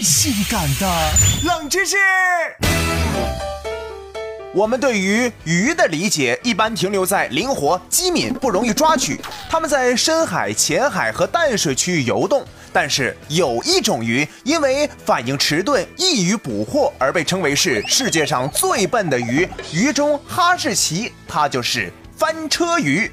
性感的冷知识。我们对于鱼的理解一般停留在灵活、机敏、不容易抓取。它们在深海、浅海和淡水区域游动。但是有一种鱼，因为反应迟钝、易于捕获，而被称为是世界上最笨的鱼——鱼中哈士奇。它就是翻车鱼。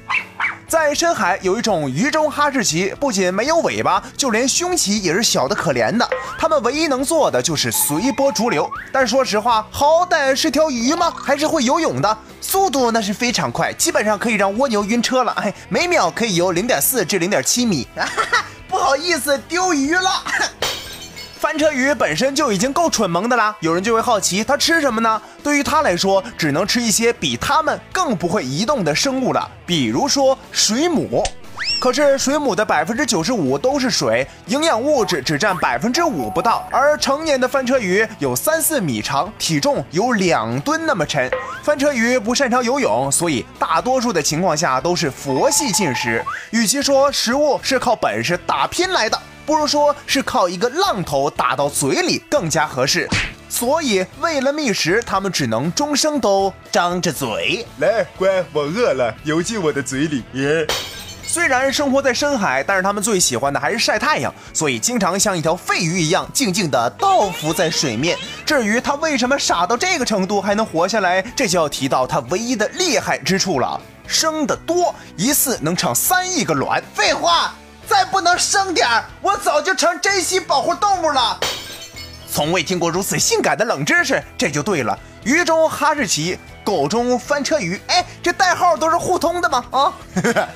在深海有一种鱼中哈士奇，不仅没有尾巴，就连胸鳍也是小的可怜的。它们唯一能做的就是随波逐流。但说实话，好歹是条鱼吗？还是会游泳的，速度那是非常快，基本上可以让蜗牛晕车了。哎，每秒可以游零点四至零点七米。不好意思，丢鱼了。翻车鱼本身就已经够蠢萌的啦，有人就会好奇它吃什么呢？对于它来说，只能吃一些比它们更不会移动的生物了，比如说水母。可是水母的百分之九十五都是水，营养物质只占百分之五不到。而成年的翻车鱼有三四米长，体重有两吨那么沉。翻车鱼不擅长游泳，所以大多数的情况下都是佛系进食。与其说食物是靠本事打拼来的。不如说是靠一个浪头打到嘴里更加合适，所以为了觅食，它们只能终生都张着嘴。来，乖，我饿了，游进我的嘴里。耶！虽然生活在深海，但是它们最喜欢的还是晒太阳，所以经常像一条废鱼一样静静地倒伏在水面。至于它为什么傻到这个程度还能活下来，这就要提到它唯一的厉害之处了：生得多，一次能产三亿个卵。废话。不能生点儿，我早就成珍稀保护动物了。从未听过如此性感的冷知识，这就对了。鱼中哈士奇，狗中翻车鱼，哎，这代号都是互通的吗？啊！